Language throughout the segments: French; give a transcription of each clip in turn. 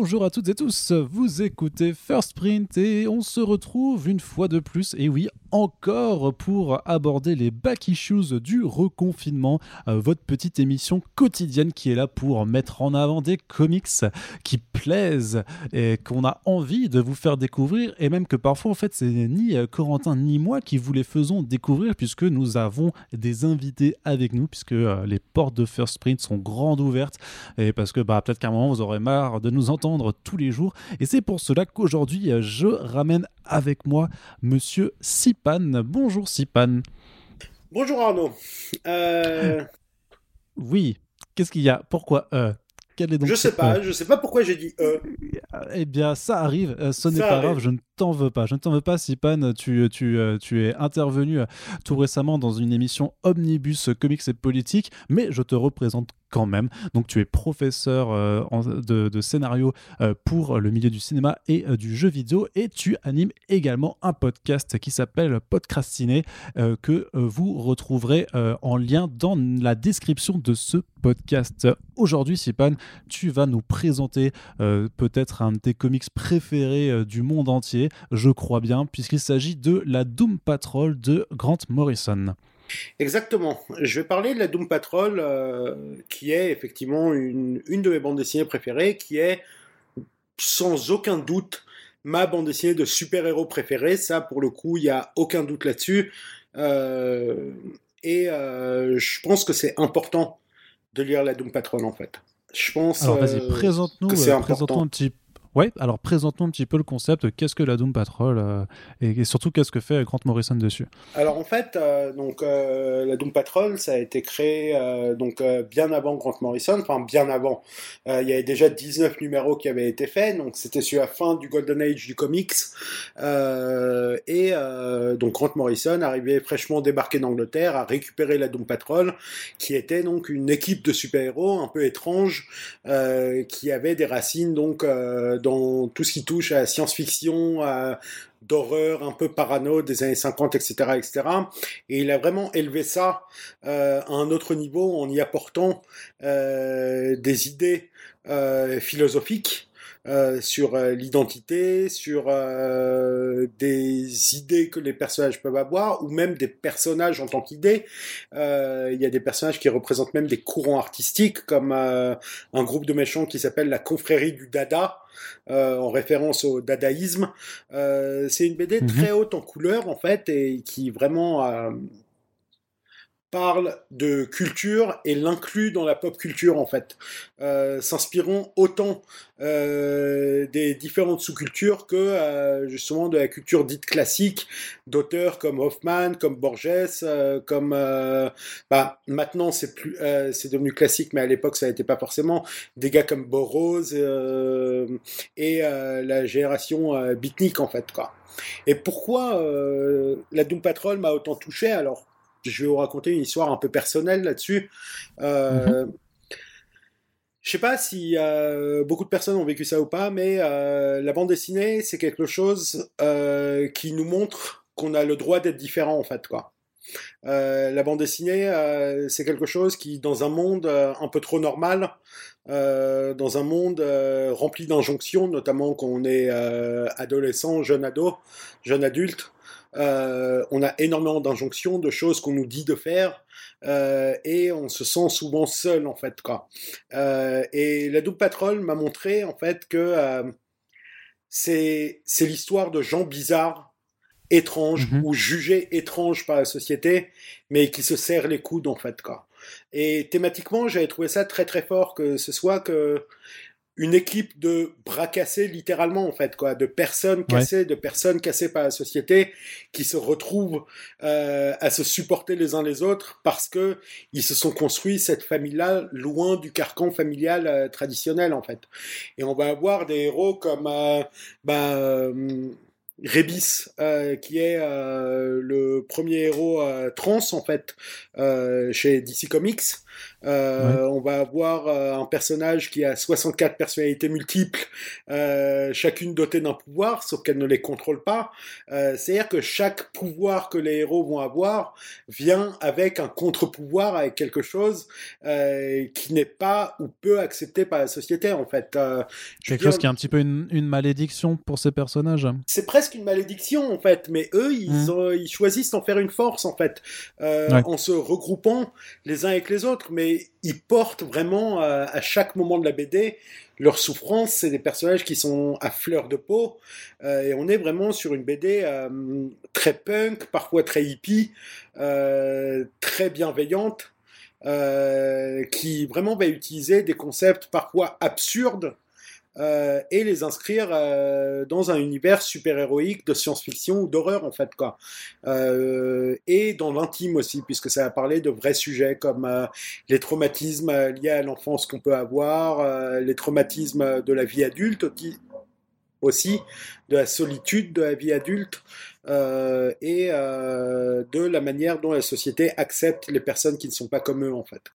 Bonjour à toutes et tous, vous écoutez First Print et on se retrouve une fois de plus, et oui, encore pour aborder les back issues du reconfinement, euh, votre petite émission quotidienne qui est là pour mettre en avant des comics qui plaisent et qu'on a envie de vous faire découvrir, et même que parfois en fait c'est ni euh, Corentin ni moi qui vous les faisons découvrir puisque nous avons des invités avec nous, puisque euh, les portes de First Print sont grandes ouvertes, et parce que bah, peut-être qu'à un moment vous aurez marre de nous entendre tous les jours, et c'est pour cela qu'aujourd'hui je ramène avec moi Monsieur Sipan. Bonjour Sipan. Bonjour Arnaud. Euh, oui, qu'est-ce qu'il y a? Pourquoi euh Quel est donc Je sais pas, euh je sais pas pourquoi j'ai dit euh. Eh bien, ça arrive, euh, ce n'est pas arrive. grave, je ne t'en veux pas. Je ne t'en veux pas, Sipan. Tu, tu, euh, tu es intervenu euh, tout récemment dans une émission Omnibus Comics et Politique, mais je te représente quand même. Donc, tu es professeur euh, de, scénario euh, pour le milieu du cinéma et euh, du jeu vidéo, et tu animes également un podcast qui s'appelle Podcrastiné, que vous retrouverez en lien dans la description de ce podcast. Aujourd'hui, Sipan, tu vas nous présenter peut-être un de tes comics préférés du monde entier, je crois bien, puisqu'il s'agit de la Doom Patrol de Grant Morrison. Exactement. Je vais parler de la Doom Patrol, euh, qui est effectivement une, une de mes bandes dessinées préférées, qui est sans aucun doute ma bande dessinée de super-héros préférée. Ça, pour le coup, il n'y a aucun doute là-dessus. Euh, et euh, je pense que c'est important de lire la Doom Patrol, en fait. Je pense Alors vas-y, présente-nous présente-nous un petit Ouais, alors présente-nous un petit peu le concept, qu'est-ce que la Doom Patrol euh, et, surtout qu'est-ce que fait Grant Morrison dessus? Alors en fait, euh, donc euh, la Doom Patrol, ça a été créé donc bien avant Grant Morrison, enfin bien avant. Il y avait déjà 19 numéros qui avaient été faits, donc c'était sur la fin du Golden Age du comics. Et donc Grant Morrison arrivait fraîchement débarqué d'Angleterre à récupérer la Doom Patrol, qui était donc une équipe de super-héros un peu étrange, qui avait des racines donc dans tout ce qui touche à science-fiction, à d'horreur un peu parano des années 50, etc., etc. Et il a vraiment élevé ça euh, à un autre niveau en y apportant euh, des idées euh, philosophiques euh, sur euh, l'identité, sur euh, des idées que les personnages peuvent avoir, ou même des personnages en tant qu'idées. Euh, Il y a des personnages qui représentent même des courants artistiques, comme euh, un groupe de méchants qui s'appelle la confrérie du Dada, euh, en référence au dadaïsme. Euh, c'est une BD Mhm. très haute en couleur, en fait, et qui vraiment euh, parle de culture et l'inclut dans la pop culture, en fait, euh, s'inspirant autant euh, des différentes sous-cultures que euh, justement de la culture dite classique d'auteurs comme Hoffman, comme Borges, euh, comme euh, bah, maintenant c'est plus euh, c'est devenu classique, mais à l'époque ça n'était pas forcément. Des gars comme Burroughs et la génération beatnik en fait quoi. Et pourquoi la Doom Patrol m'a autant touché? Alors je vais vous raconter une histoire un peu personnelle là-dessus. Euh, Je sais pas si euh, beaucoup de personnes ont vécu ça ou pas, mais euh, la bande dessinée, c'est quelque chose euh, qui nous montre qu'on a le droit d'être différent, en fait, quoi. La bande dessinée, c'est quelque chose qui, dans un monde un peu trop normal, dans un monde rempli d'injonctions, notamment quand on est adolescent, jeune ado, jeune adulte, euh, on a énormément d'injonctions, de choses qu'on nous dit de faire, euh, et on se sent souvent seul en fait quoi. Euh, et la Doom Patrol m'a montré en fait que c'est c'est l'histoire de gens bizarres, étranges Mhm. ou jugés étranges par la société, mais qui se serrent les coudes en fait quoi. Et thématiquement, j'avais trouvé ça très très fort que ce soit que une équipe de bras cassés littéralement en fait quoi, de personnes cassées, de personnes cassées par la société qui se retrouvent euh, à se supporter les uns les autres parce que ils se sont construits cette famille-là loin du carcan familial euh, traditionnel en fait. Et on va avoir des héros comme euh, bah, euh, Rebis, euh, qui est euh, le premier héros euh, trans en fait euh, chez DC Comics. Euh, on va avoir euh, un personnage qui a 64 personnalités multiples, euh, chacune dotée d'un pouvoir, sauf qu'elle ne les contrôle pas. C'est-à-dire que chaque pouvoir que les héros vont avoir vient avec un contre-pouvoir, avec quelque chose qui n'est pas ou peu accepté par la société, en fait. quelque chose qui est un petit peu une, malédiction pour ces personnages. C'est presque une malédiction, en fait, mais eux, ils, mmh. ils choisissent d'en faire une force, en fait, en se regroupant les uns avec les autres. Mais ils portent vraiment euh, à chaque moment de la BD leur souffrance. C'est des personnages qui sont à fleur de peau. Euh, et on est vraiment sur une BD euh, très punk, parfois très hippie, très bienveillante, qui vraiment va utiliser des concepts parfois absurdes euh, et les inscrire euh, dans un univers super-héroïque de science-fiction ou d'horreur en fait quoi. Euh, et dans l'intime aussi puisque ça va parler de vrais sujets comme les traumatismes liés à l'enfance qu'on peut avoir, les traumatismes de la vie adulte aussi, de la solitude de la vie adulte et de la manière dont la société accepte les personnes qui ne sont pas comme eux en fait.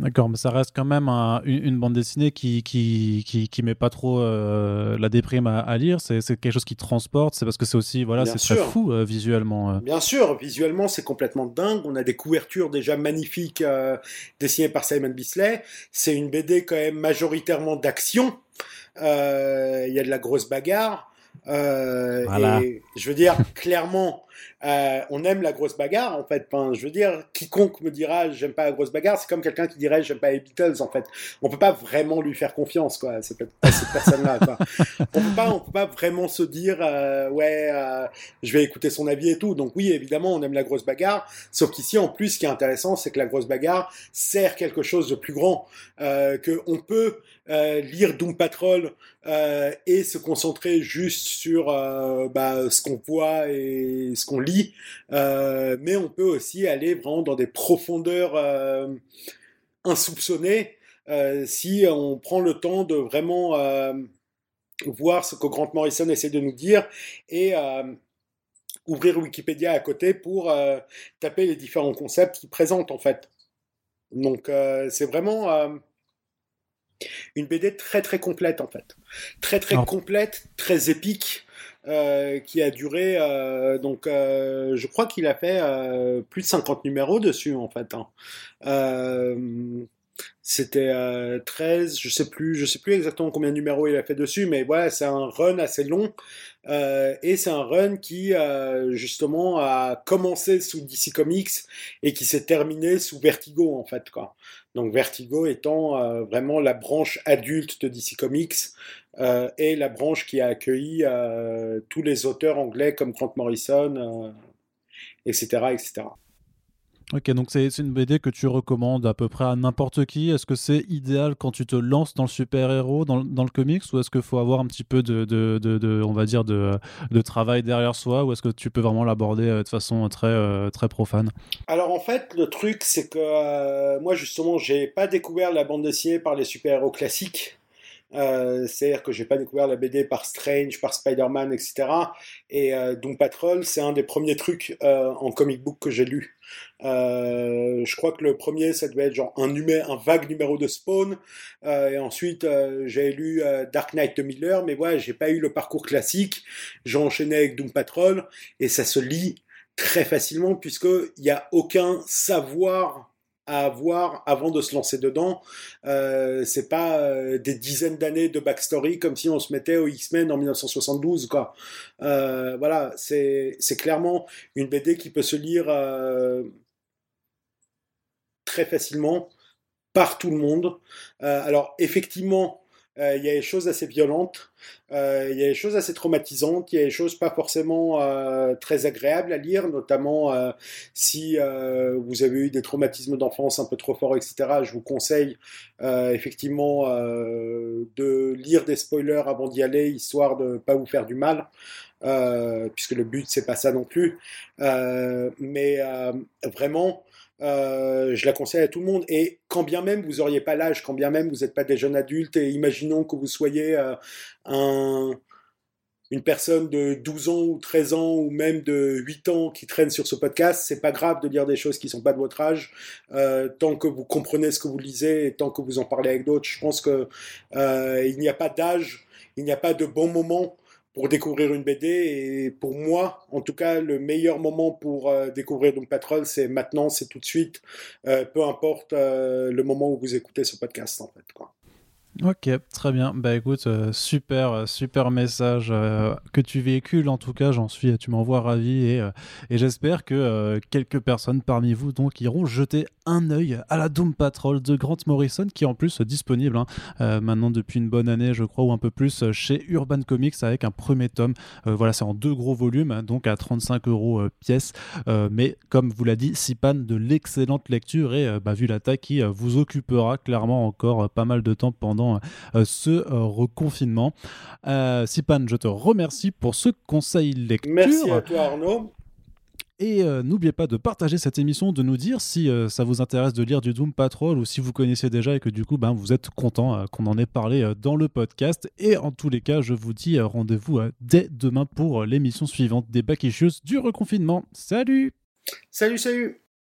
D'accord, mais ça reste quand même une, bande dessinée qui qui, qui, met pas trop euh, la déprime à, lire. C'est quelque chose qui transporte. C'est parce que c'est aussi voilà, c'est très fou euh, visuellement. Euh. Bien sûr, visuellement c'est complètement dingue. On a des couvertures déjà magnifiques dessinées par Simon Bisley. C'est une BD quand même majoritairement d'action. Il y a de la grosse bagarre. Et je veux dire clairement. Euh, on aime la grosse bagarre, en fait. je veux dire, quiconque me dira j'aime pas la grosse bagarre, c'est comme quelqu'un qui dirait j'aime pas les Beatles, en fait. On peut pas vraiment lui faire confiance, quoi, cette, cette personne-là, on peut pas, on peut pas vraiment se dire euh, ouais, euh, je vais écouter son avis et tout. Donc oui, évidemment, on aime la grosse bagarre. Sauf qu'ici, en plus, ce qui est intéressant, c'est que la grosse bagarre sert quelque chose de plus grand, que on peut lire Doom Patrol et se concentrer juste sur bah, ce qu'on voit et ce qu'on lit euh, mais on peut aussi aller vraiment dans des profondeurs euh, insoupçonnées euh, si on prend le temps de vraiment voir ce que Grant Morrison essaie de nous dire et ouvrir Wikipédia à côté pour taper les différents concepts qu'il présente en fait. Donc c'est vraiment une BD très très complète en fait. Très très complète, très épique. Euh, qui a duré euh, donc euh, je crois qu'il a fait plus de 50 numéros dessus en fait. Hein. c'était 13, je sais plus, je sais plus exactement combien de numéros il a fait dessus, mais voilà, c'est un run assez long et c'est un run qui justement a commencé sous DC Comics et qui s'est terminé sous Vertigo en fait quoi. Donc Vertigo étant vraiment la branche adulte de DC Comics euh, et la branche qui a accueilli euh, tous les auteurs anglais comme Grant Morrison, etc., euh, etc. Ok, donc c'est une BD que tu recommandes à peu près à n'importe qui. Est-ce que c'est idéal quand tu te lances dans le super-héros, dans, dans, le comics, ou est-ce qu'il faut avoir un petit peu de, de, de, on va dire, de, de, travail derrière soi, ou est-ce que tu peux vraiment l'aborder de façon très, très profane? Alors en fait, le truc, c'est que moi justement, j'ai pas découvert la bande dessinée par les super-héros classiques. Euh, c'est-à-dire que j'ai pas découvert la BD par Strange, par Spider-Man, etc. Et euh, Doom Patrol, c'est un des premiers trucs euh, en comic book que j'ai lu. Euh, je crois que le premier, ça devait être genre un, un vague numéro de Spawn. et ensuite, j'ai lu Dark Knight de Miller, mais ouais, j'ai pas eu le parcours classique. J'ai enchaîné avec Doom Patrol et ça se lit très facilement puisque il n'y a aucun savoir à avoir avant de se lancer dedans. Euh, c'est pas euh, des dizaines d'années de backstory comme si on se mettait au X-Men en 1972 quoi. Euh, voilà, c'est c'est clairement une BD qui peut se lire très facilement par tout le monde. alors effectivement, euh, il y a des choses assez violentes, euh, il y a des choses assez traumatisantes, il y a des choses pas forcément euh, très agréables à lire, notamment si vous avez eu des traumatismes d'enfance un peu trop forts, etc. Je vous conseille effectivement de lire des spoilers avant d'y aller, histoire de pas vous faire du mal. puisque le but c'est pas ça non plus, mais vraiment euh, je la conseille à tout le monde. Et quand bien même vous auriez pas l'âge, quand bien même vous n'êtes pas des jeunes adultes, et imaginons que vous soyez euh, un, une personne de 12 ans ou 13 ans ou même de 8 ans qui traîne sur ce podcast, c'est pas grave de lire des choses qui sont pas de votre âge, euh, tant que vous comprenez ce que vous lisez et tant que vous en parlez avec d'autres. Je pense que il n'y a pas d'âge, il n'y a pas de bon moment pour découvrir une BD et pour moi, en tout cas, le meilleur moment pour euh, découvrir Doom Patrol, c'est maintenant, c'est tout de suite, euh, peu importe euh, le moment où vous écoutez ce podcast en fait. Quoi. Ok, très bien. Bah écoute, euh, super, euh, super message euh, que tu véhicules. En tout cas, j'en suis, tu m'envoies ravi et, et j'espère que quelques personnes parmi vous donc iront jeter un œil à la Doom Patrol de Grant Morrison, qui en plus disponible hein, maintenant depuis une bonne année, je crois, ou un peu plus, chez Urban Comics avec un premier tome. voilà, c'est en deux gros volumes, donc à 35 euros pièce. mais comme vous l'a dit, Sipan, de l'excellente lecture et bah, vu la taille qui vous occupera clairement encore pas mal de temps pendant euh, ce euh, reconfinement. Euh, Sipan, je te remercie pour ce conseil lecture. Merci à toi Arnaud. Et n'oubliez pas de partager cette émission, de nous dire si ça vous intéresse de lire du Doom Patrol ou si vous connaissez déjà et que du coup ben, vous êtes content qu'on en ait parlé dans le podcast. Et en tous les cas, je vous dis rendez-vous dès demain pour l'émission suivante des Back Issues du reconfinement. Salut Salut, salut